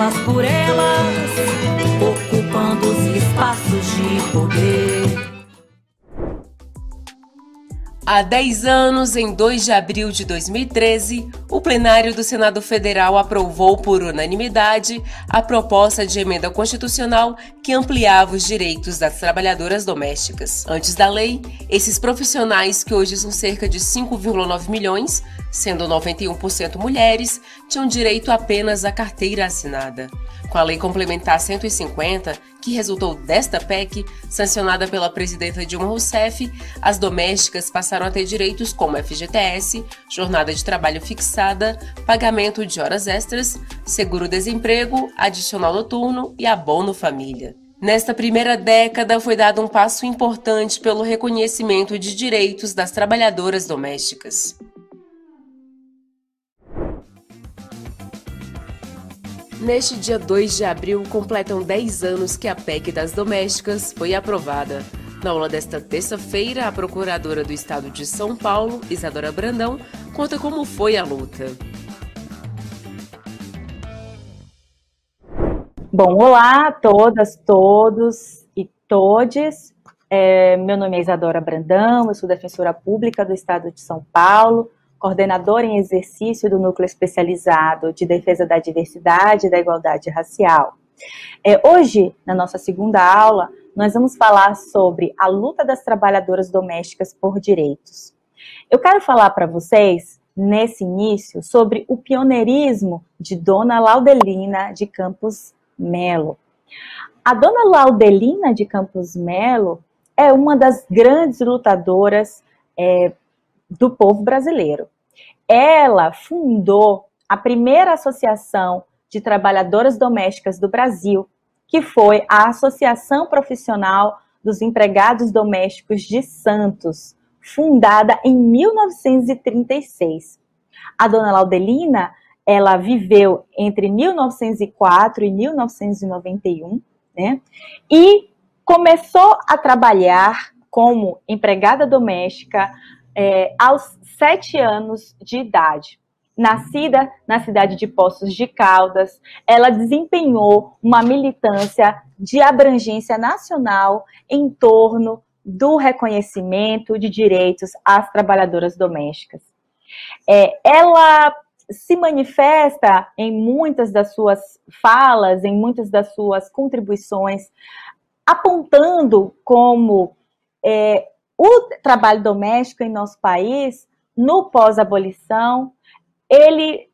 Elas por elas, ocupando os espaços de poder. Há 10 anos, em 2 de abril de 2013, o plenário do Senado Federal aprovou por unanimidade a proposta de emenda constitucional que ampliava os direitos das trabalhadoras domésticas. Antes da lei, esses profissionais, que hoje são cerca de 5,9 milhões, sendo 91% mulheres, tinham direito apenas à carteira assinada. Com a Lei Complementar 150, que resultou desta PEC, sancionada pela presidenta Dilma Rousseff, as domésticas passaram a ter direitos como FGTS, jornada de trabalho fixada, pagamento de horas extras, seguro-desemprego, adicional noturno e abono família. Nesta primeira década, foi dado um passo importante pelo reconhecimento de direitos das trabalhadoras domésticas. Neste dia 2 de abril, completam 10 anos que a PEC das domésticas foi aprovada. Na aula desta terça-feira, a procuradora do estado de São Paulo, Isadora Brandão, conta como foi a luta. Bom, olá a todas, todos e todes. É, meu nome é Isadora Brandão, eu sou defensora pública do estado de São Paulo coordenadora em exercício do Núcleo Especializado de Defesa da Diversidade e da Igualdade Racial. É, hoje, na nossa segunda aula, nós vamos falar sobre a luta das trabalhadoras domésticas por direitos. Eu quero falar para vocês, nesse início, sobre o pioneirismo de Dona Laudelina de Campos Melo. A Dona Laudelina de Campos Melo é uma das grandes lutadoras é, do povo brasileiro. Ela fundou a primeira associação de trabalhadoras domésticas do Brasil, que foi a Associação Profissional dos Empregados Domésticos de Santos, fundada em 1936. A dona Laudelina, ela viveu entre 1904 e 1991, né? E começou a trabalhar como empregada doméstica é, aos sete anos de idade. Nascida na cidade de Poços de Caldas, ela desempenhou uma militância de abrangência nacional em torno do reconhecimento de direitos às trabalhadoras domésticas. É, ela se manifesta em muitas das suas falas, em muitas das suas contribuições, apontando como é, o trabalho doméstico em nosso país, no pós-abolição, ele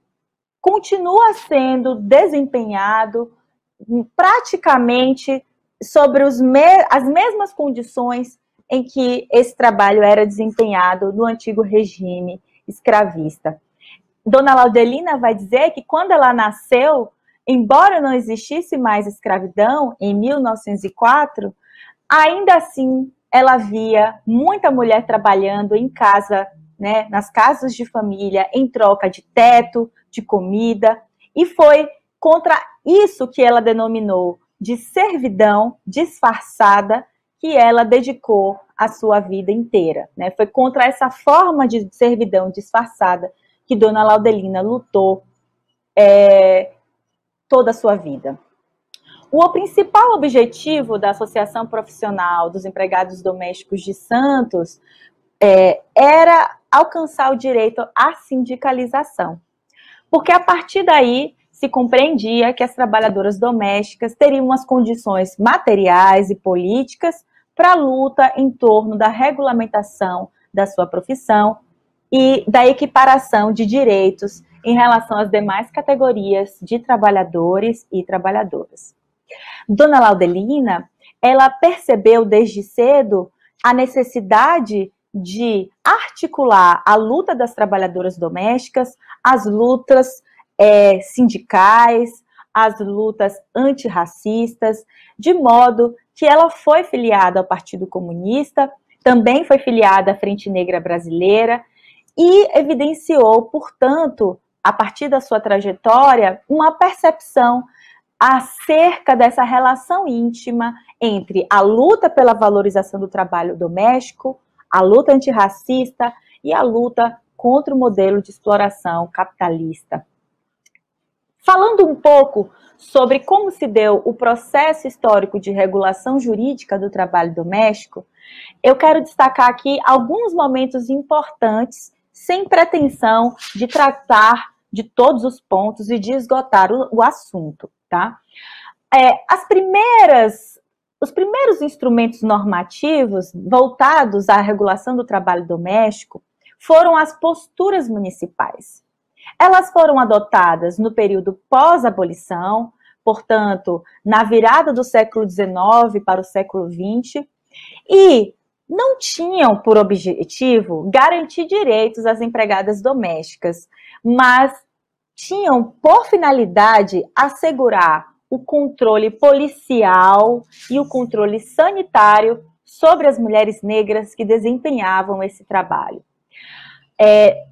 continua sendo desempenhado praticamente sobre me as mesmas condições em que esse trabalho era desempenhado no antigo regime escravista. Dona Laudelina vai dizer que quando ela nasceu, embora não existisse mais escravidão em 1904, ainda assim ela via muita mulher trabalhando em casa, né, nas casas de família, em troca de teto, de comida, e foi contra isso que ela denominou de servidão disfarçada que ela dedicou a sua vida inteira. Né? Foi contra essa forma de servidão disfarçada que Dona Laudelina lutou é, toda a sua vida. O principal objetivo da Associação Profissional dos Empregados Domésticos de Santos é, era alcançar o direito à sindicalização. Porque a partir daí se compreendia que as trabalhadoras domésticas teriam as condições materiais e políticas para a luta em torno da regulamentação da sua profissão e da equiparação de direitos em relação às demais categorias de trabalhadores e trabalhadoras. Dona Laudelina, ela percebeu desde cedo a necessidade de articular a luta das trabalhadoras domésticas, as lutas é, sindicais, as lutas antirracistas, de modo que ela foi filiada ao Partido Comunista, também foi filiada à Frente Negra Brasileira e evidenciou, portanto, a partir da sua trajetória, uma percepção acerca dessa relação íntima entre a luta pela valorização do trabalho doméstico, a luta antirracista e a luta contra o modelo de exploração capitalista. Falando um pouco sobre como se deu o processo histórico de regulação jurídica do trabalho doméstico, eu quero destacar aqui alguns momentos importantes, sem pretensão de tratar de todos os pontos e de esgotar o, o assunto, tá? É, as primeiras, os primeiros instrumentos normativos voltados à regulação do trabalho doméstico foram as posturas municipais. Elas foram adotadas no período pós-abolição, portanto, na virada do século XIX para o século XX, e não tinham por objetivo garantir direitos às empregadas domésticas, mas tinham por finalidade assegurar o controle policial e o controle sanitário sobre as mulheres negras que desempenhavam esse trabalho. É,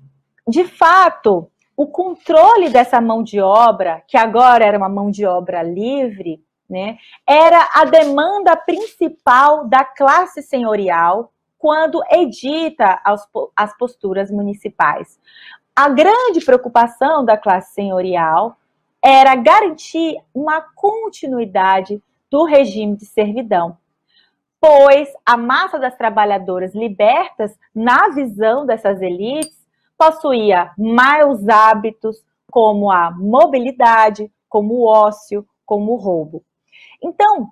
de fato, o controle dessa mão de obra, que agora era uma mão de obra livre, né, era a demanda principal da classe senhorial quando edita as, as posturas municipais. A grande preocupação da classe senhorial era garantir uma continuidade do regime de servidão, pois a massa das trabalhadoras libertas, na visão dessas elites, possuía maus hábitos, como a mobilidade, como o ócio, como o roubo. Então,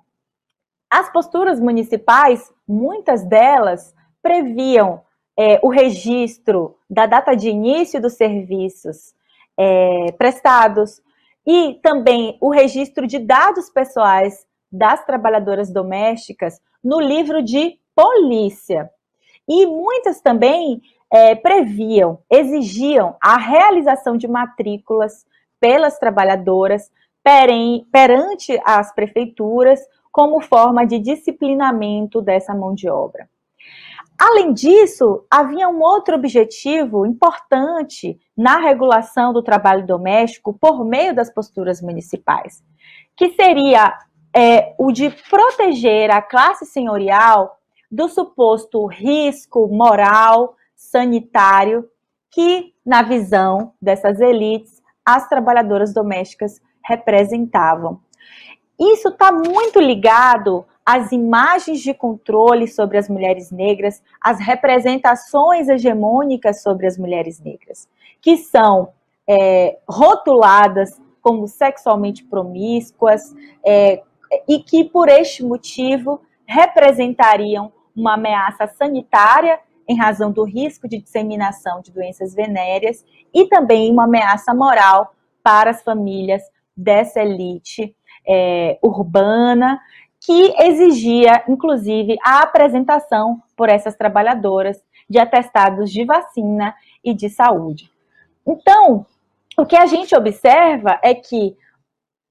as posturas municipais, muitas delas previam é, o registro da data de início dos serviços é, prestados e também o registro de dados pessoais das trabalhadoras domésticas no livro de polícia. E muitas também é, previam, exigiam a realização de matrículas pelas trabalhadoras perante as prefeituras como forma de disciplinamento dessa mão de obra. Além disso, havia um outro objetivo importante na regulação do trabalho doméstico por meio das posturas municipais, que seria é, o de proteger a classe senhorial do suposto risco moral sanitário que, na visão dessas elites, as trabalhadoras domésticas representavam. Isso está muito ligado às imagens de controle sobre as mulheres negras, às representações hegemônicas sobre as mulheres negras, que são é, rotuladas como sexualmente promíscuas é, e que, por este motivo, representariam uma ameaça sanitária em razão do risco de disseminação de doenças venéreas e também uma ameaça moral para as famílias dessa elite é, urbana, que exigia, inclusive, a apresentação por essas trabalhadoras de atestados de vacina e de saúde. Então, o que a gente observa é que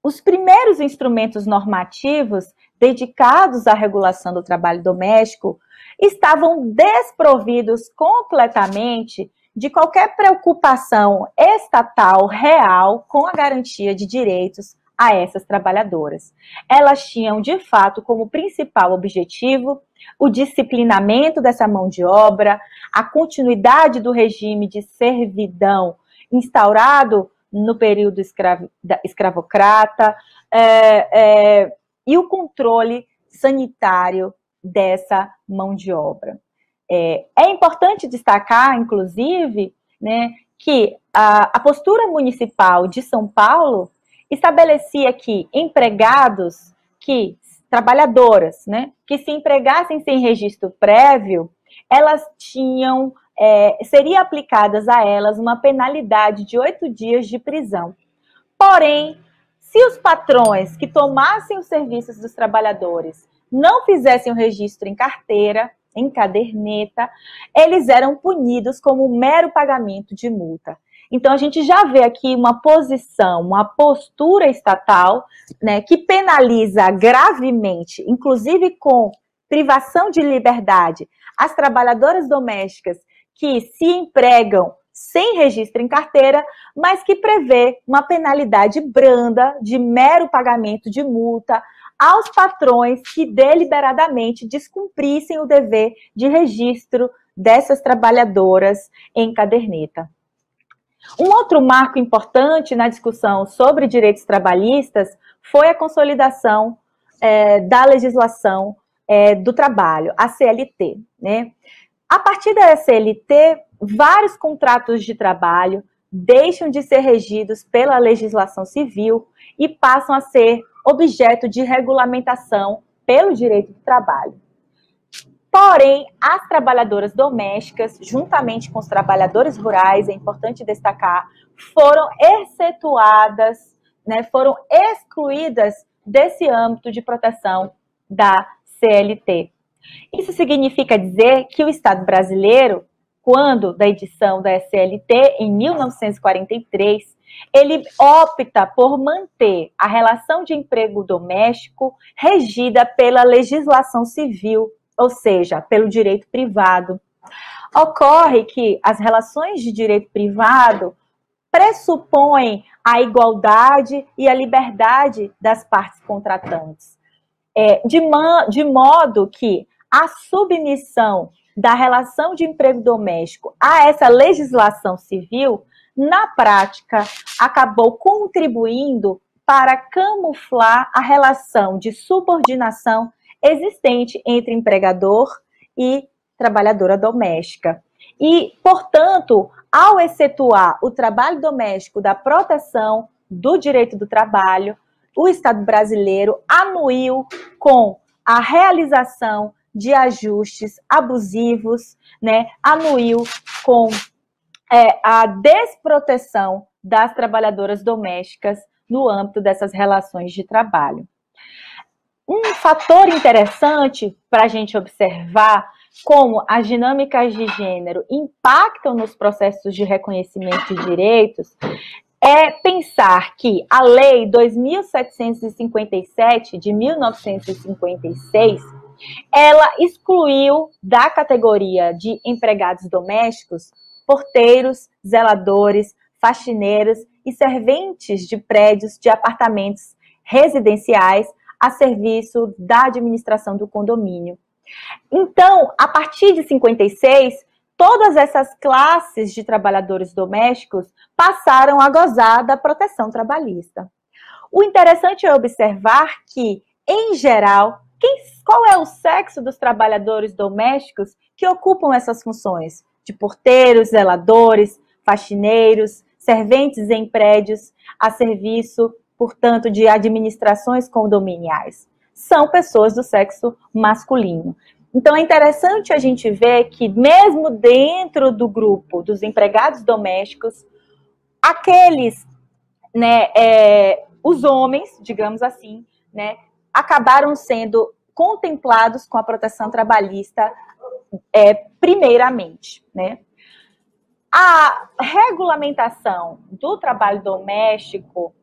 os primeiros instrumentos normativos dedicados à regulação do trabalho doméstico estavam desprovidos completamente de qualquer preocupação estatal real com a garantia de direitos a essas trabalhadoras. Elas tinham, de fato, como principal objetivo o disciplinamento dessa mão de obra, a continuidade do regime de servidão instaurado no período escravo, escravocrata é, é, e o controle sanitário dessa mão de obra. É, é importante destacar, inclusive, né, que a, a postura municipal de São Paulo estabelecia que empregados que trabalhadoras, né, que se empregassem sem registro prévio, elas tinham é, seria aplicadas a elas uma penalidade de oito dias de prisão. Porém, se os patrões que tomassem os serviços dos trabalhadores não fizessem o registro em carteira, em caderneta, eles eram punidos como mero pagamento de multa. Então a gente já vê aqui uma posição, uma postura estatal, né, que penaliza gravemente, inclusive com privação de liberdade, as trabalhadoras domésticas que se empregam sem registro em carteira, mas que prevê uma penalidade branda de mero pagamento de multa aos patrões que deliberadamente descumprissem o dever de registro dessas trabalhadoras em caderneta. Um outro marco importante na discussão sobre direitos trabalhistas foi a consolidação é, da legislação é, do trabalho, a CLT. Né? A partir da CLT, vários contratos de trabalho deixam de ser regidos pela legislação civil e passam a ser objeto de regulamentação pelo direito do trabalho. Porém, as trabalhadoras domésticas, juntamente com os trabalhadores rurais, é importante destacar, foram excetuadas, né, foram excluídas desse âmbito de proteção da CLT. Isso significa dizer que o Estado brasileiro, quando da edição da SLT em 1943, ele opta por manter a relação de emprego doméstico regida pela legislação civil, ou seja, pelo direito privado. Ocorre que as relações de direito privado pressupõem a igualdade e a liberdade das partes contratantes, é, de, de modo que a submissão da relação de emprego doméstico a essa legislação civil, na prática, acabou contribuindo para camuflar a relação de subordinação existente entre empregador e trabalhadora doméstica. E, portanto, ao excetuar o trabalho doméstico da proteção do direito do trabalho, o Estado brasileiro anuiu com a realização de ajustes abusivos, né, anuiu com é, a desproteção das trabalhadoras domésticas no âmbito dessas relações de trabalho. Um fator interessante para a gente observar como as dinâmicas de gênero impactam nos processos de reconhecimento de direitos é pensar que a Lei 2757 de 1956 ela excluiu da categoria de empregados domésticos porteiros, zeladores, faxineiros e serventes de prédios de apartamentos residenciais a serviço da administração do condomínio. Então, a partir de 56, todas essas classes de trabalhadores domésticos passaram a gozar da proteção trabalhista. O interessante é observar que, em geral, quem, qual é o sexo dos trabalhadores domésticos que ocupam essas funções? De porteiros, zeladores, faxineiros, serventes em prédios a serviço, portanto, de administrações condominiais. São pessoas do sexo masculino. Então é interessante a gente ver que, mesmo dentro do grupo dos empregados domésticos, aqueles, né, é, os homens, digamos assim, né, acabaram sendo contemplados com a proteção trabalhista é, primeiramente, né? A regulamentação do trabalho doméstico,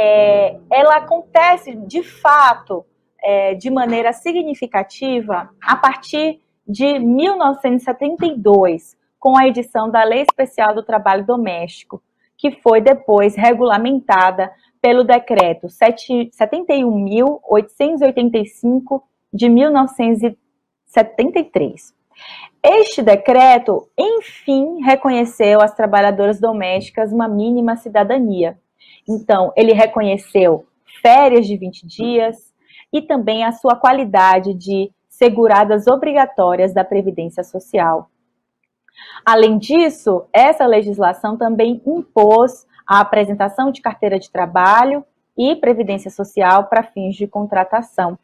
é, ela acontece de fato é, de maneira significativa a partir de 1972, com a edição da Lei Especial do Trabalho Doméstico, que foi depois regulamentada pelo decreto 71.885 de 1973. Este decreto, enfim, reconheceu às trabalhadoras domésticas uma mínima cidadania. Então, ele reconheceu férias de 20 dias e também a sua qualidade de seguradas obrigatórias da Previdência Social. Além disso, essa legislação também impôs a apresentação de carteira de trabalho e previdência social para fins de contratação.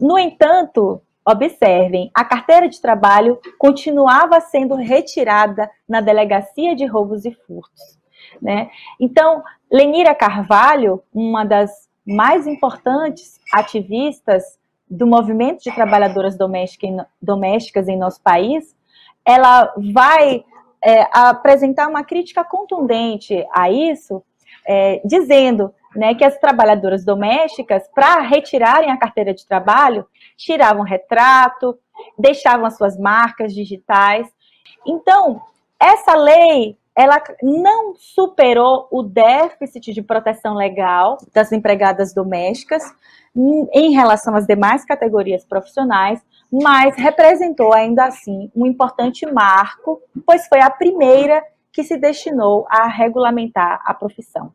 No entanto, observem, a carteira de trabalho continuava sendo retirada na delegacia de roubos e furtos. Né? Então, Lenira Carvalho, uma das mais importantes ativistas do movimento de trabalhadoras domésticas em nosso país, ela vai é, apresentar uma crítica contundente a isso, é, dizendo né, que as trabalhadoras domésticas, para retirarem a carteira de trabalho, tiravam retrato, deixavam as suas marcas digitais. Então, essa lei ela não superou o déficit de proteção legal das empregadas domésticas em relação às demais categorias profissionais, mas representou ainda assim um importante marco, pois foi a primeira que se destinou a regulamentar a profissão.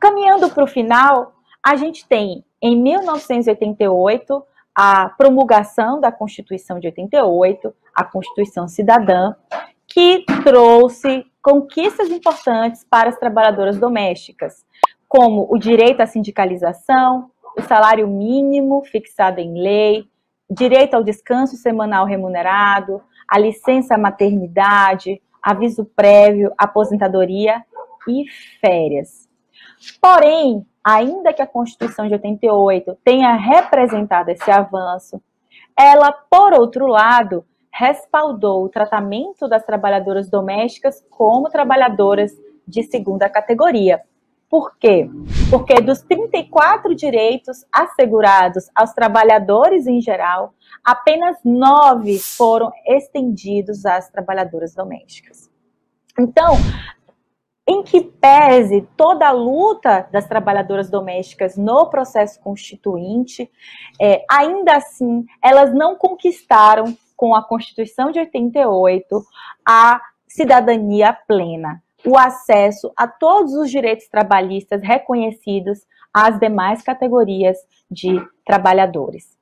Caminhando para o final, a gente tem em 1988 a promulgação da Constituição de 88, a Constituição Cidadã, que trouxe conquistas importantes para as trabalhadoras domésticas, como o direito à sindicalização, o salário mínimo fixado em lei, direito ao descanso semanal remunerado, a licença maternidade, aviso prévio, aposentadoria e férias. Porém, ainda que a Constituição de 88 tenha representado esse avanço, ela, por outro lado, respaldou o tratamento das trabalhadoras domésticas como trabalhadoras de segunda categoria. Por quê? Porque dos 34 direitos assegurados aos trabalhadores em geral, apenas nove foram estendidos às trabalhadoras domésticas. Então, em que pese toda a luta das trabalhadoras domésticas no processo constituinte, é, ainda assim, elas não conquistaram com a Constituição de 88 a cidadania plena, o acesso a todos os direitos trabalhistas reconhecidos às demais categorias de trabalhadores.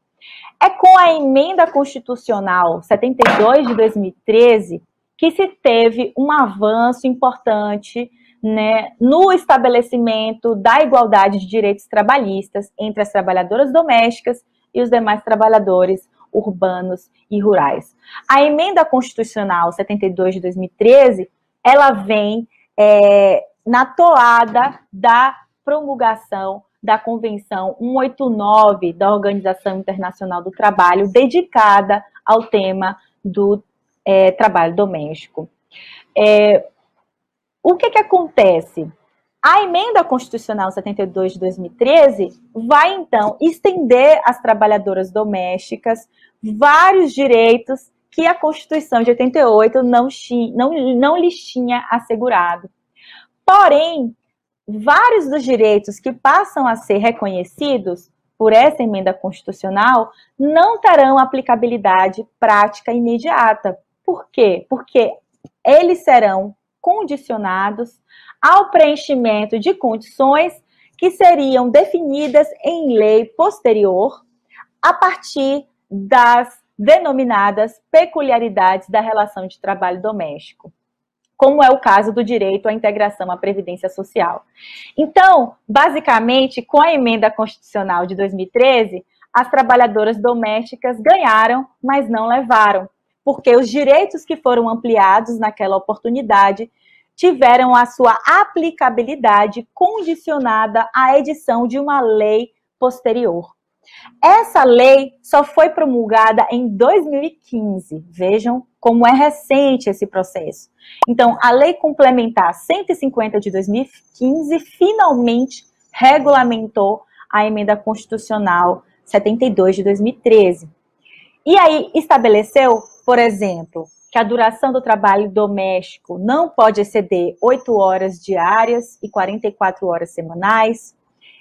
É com a emenda constitucional 72 de 2013 que se teve um avanço importante né, no estabelecimento da igualdade de direitos trabalhistas entre as trabalhadoras domésticas e os demais trabalhadores urbanos e rurais. A emenda constitucional 72 de 2013, ela vem é, na toada da promulgação da Convenção 189 da Organização Internacional do Trabalho, dedicada ao tema do é, trabalho doméstico. É, o que, que acontece? A emenda constitucional 72 de 2013 vai então estender às trabalhadoras domésticas vários direitos que a Constituição de 88 não, não, não lhes tinha assegurado. Porém, vários dos direitos que passam a ser reconhecidos por essa emenda constitucional não terão aplicabilidade prática imediata. Por quê? Porque eles serão condicionados ao preenchimento de condições que seriam definidas em lei posterior a partir das denominadas peculiaridades da relação de trabalho doméstico, como é o caso do direito à integração à previdência social. Então, basicamente, com a emenda constitucional de 2013, as trabalhadoras domésticas ganharam, mas não levaram, porque os direitos que foram ampliados naquela oportunidade tiveram a sua aplicabilidade condicionada à edição de uma lei posterior. Essa lei só foi promulgada em 2015. Vejam como é recente esse processo. Então, a Lei Complementar 150 de 2015 finalmente regulamentou a emenda constitucional 72 de 2013. E aí estabeleceu, por exemplo, que a duração do trabalho doméstico não pode exceder 8 horas diárias e 44 horas semanais.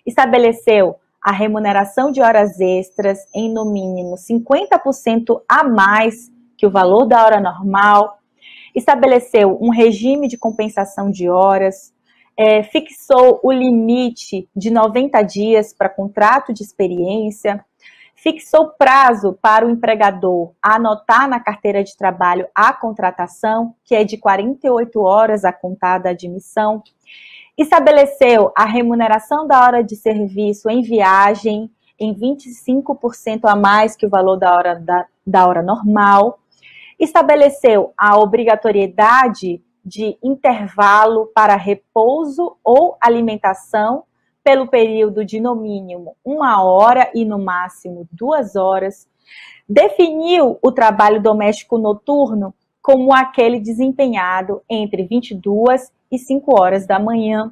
Estabeleceu a remuneração de horas extras em no mínimo 50% a mais que o valor da hora normal. Estabeleceu um regime de compensação de horas. É, fixou o limite de 90 dias para contrato de experiência fixou prazo para o empregador anotar na carteira de trabalho a contratação, que é de 48 horas a contada admissão, estabeleceu a remuneração da hora de serviço em viagem em 25% a mais que o valor da hora, da, da hora normal, estabeleceu a obrigatoriedade de intervalo para repouso ou alimentação pelo período de no mínimo uma hora e no máximo duas horas, definiu o trabalho doméstico noturno como aquele desempenhado entre 22 e 5 horas da manhã,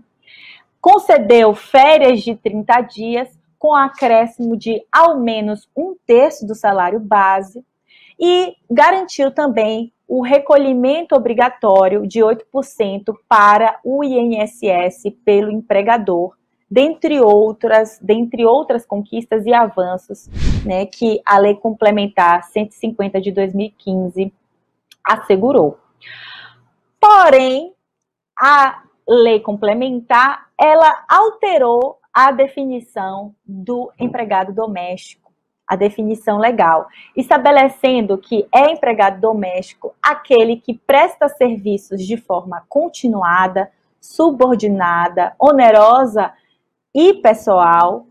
concedeu férias de 30 dias com acréscimo de ao menos um terço do salário base e garantiu também o recolhimento obrigatório de 8% para o INSS pelo empregador dentre outras, dentre outras conquistas e avanços, né, que a Lei Complementar 150 de 2015 assegurou. Porém, a Lei Complementar, ela alterou a definição do empregado doméstico, a definição legal, estabelecendo que é empregado doméstico aquele que presta serviços de forma continuada, subordinada, onerosa e pessoal,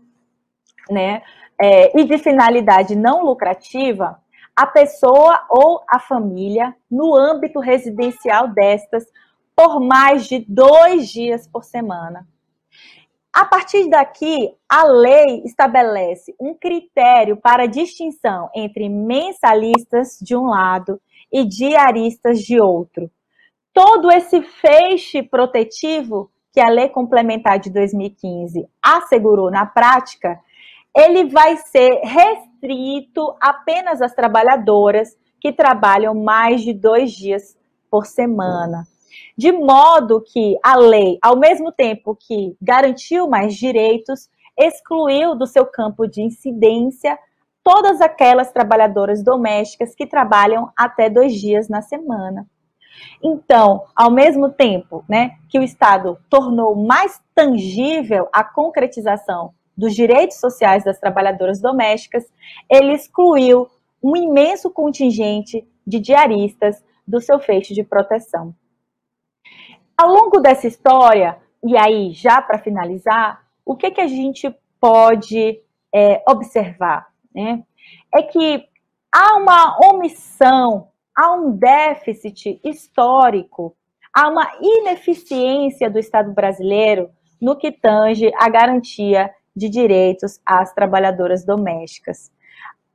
né, é, e de finalidade não lucrativa, a pessoa ou a família no âmbito residencial destas por mais de dois dias por semana. A partir daqui, a lei estabelece um critério para distinção entre mensalistas de um lado e diaristas de outro. Todo esse feixe protetivo que a Lei Complementar de 2015 assegurou na prática, ele vai ser restrito apenas às trabalhadoras que trabalham mais de dois dias por semana. De modo que a lei, ao mesmo tempo que garantiu mais direitos, excluiu do seu campo de incidência todas aquelas trabalhadoras domésticas que trabalham até dois dias na semana. Então, ao mesmo tempo né, que o Estado tornou mais tangível a concretização dos direitos sociais das trabalhadoras domésticas, ele excluiu um imenso contingente de diaristas do seu feixe de proteção. Ao longo dessa história, e aí já para finalizar, o que, que a gente pode é, observar? Né? É que há uma omissão há um déficit histórico, há uma ineficiência do Estado brasileiro no que tange à garantia de direitos às trabalhadoras domésticas.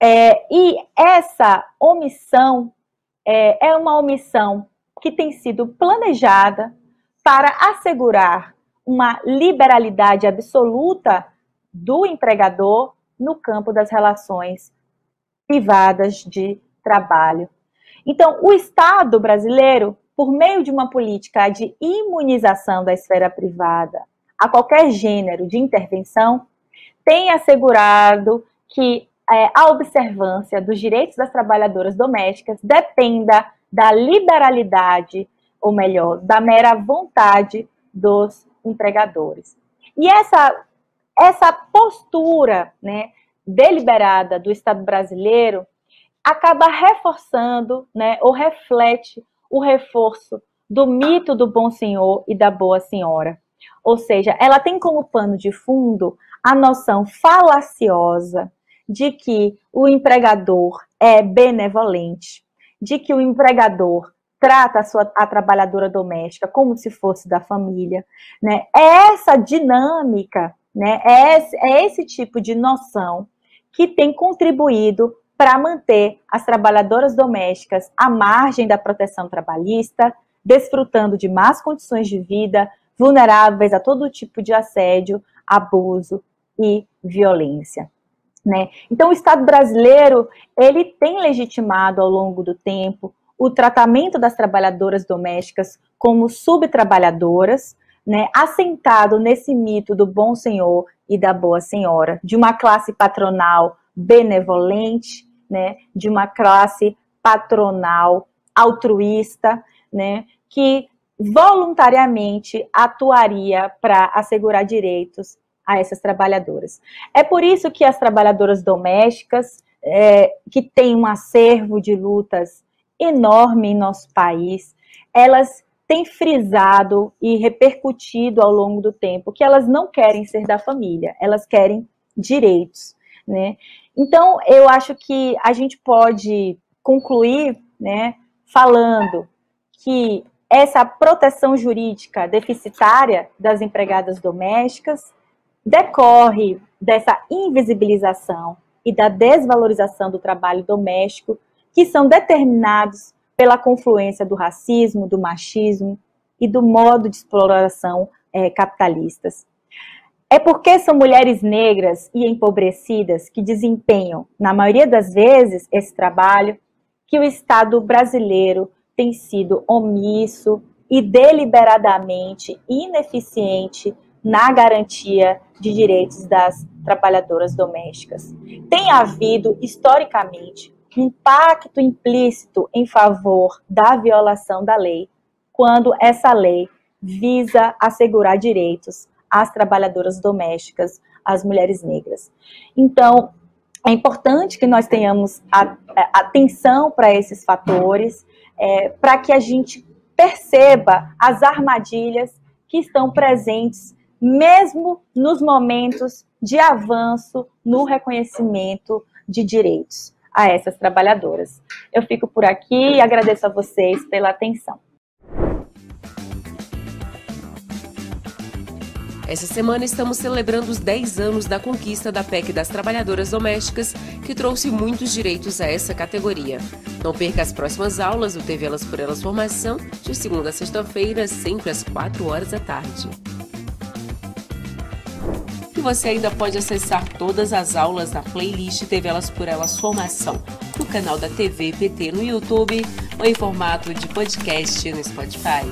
É, e essa omissão é, é uma omissão que tem sido planejada para assegurar uma liberalidade absoluta do empregador no campo das relações privadas de trabalho então, o Estado brasileiro, por meio de uma política de imunização da esfera privada a qualquer gênero de intervenção, tem assegurado que é, a observância dos direitos das trabalhadoras domésticas dependa da liberalidade, ou melhor, da mera vontade dos empregadores. E essa, essa postura né, deliberada do Estado brasileiro acaba reforçando, né, ou reflete o reforço do mito do bom senhor e da boa senhora. Ou seja, ela tem como pano de fundo a noção falaciosa de que o empregador é benevolente, de que o empregador trata a sua a trabalhadora doméstica como se fosse da família, né? É essa dinâmica, né? É esse, é esse tipo de noção que tem contribuído para manter as trabalhadoras domésticas à margem da proteção trabalhista, desfrutando de más condições de vida, vulneráveis a todo tipo de assédio, abuso e violência. Né? Então, o Estado brasileiro ele tem legitimado ao longo do tempo o tratamento das trabalhadoras domésticas como subtrabalhadoras, né, assentado nesse mito do bom senhor e da boa senhora, de uma classe patronal benevolente, né, de uma classe patronal altruísta, né, que voluntariamente atuaria para assegurar direitos a essas trabalhadoras. É por isso que as trabalhadoras domésticas, é, que têm um acervo de lutas enorme em nosso país, elas têm frisado e repercutido ao longo do tempo que elas não querem ser da família, elas querem direitos, né? Então, eu acho que a gente pode concluir, né, falando que essa proteção jurídica deficitária das empregadas domésticas decorre dessa invisibilização e da desvalorização do trabalho doméstico, que são determinados pela confluência do racismo, do machismo e do modo de exploração é, capitalistas. É porque são mulheres negras e empobrecidas que desempenham, na maioria das vezes, esse trabalho, que o Estado brasileiro tem sido omisso e deliberadamente ineficiente na garantia de direitos das trabalhadoras domésticas. Tem havido, historicamente, um pacto implícito em favor da violação da lei, quando essa lei visa assegurar direitos às trabalhadoras domésticas, às mulheres negras. Então, é importante que nós tenhamos atenção para esses fatores, é, para que a gente perceba as armadilhas que estão presentes mesmo nos momentos de avanço no reconhecimento de direitos a essas trabalhadoras. Eu fico por aqui e agradeço a vocês pela atenção. Essa semana estamos celebrando os 10 anos da conquista da PEC das trabalhadoras domésticas, que trouxe muitos direitos a essa categoria. Não perca as próximas aulas do TV Elas por Elas Formação, de segunda a sexta-feira, sempre às 4 horas da tarde você ainda pode acessar todas as aulas da playlist TV Elas por Elas Formação no canal da TV PT no YouTube ou em formato de podcast no Spotify.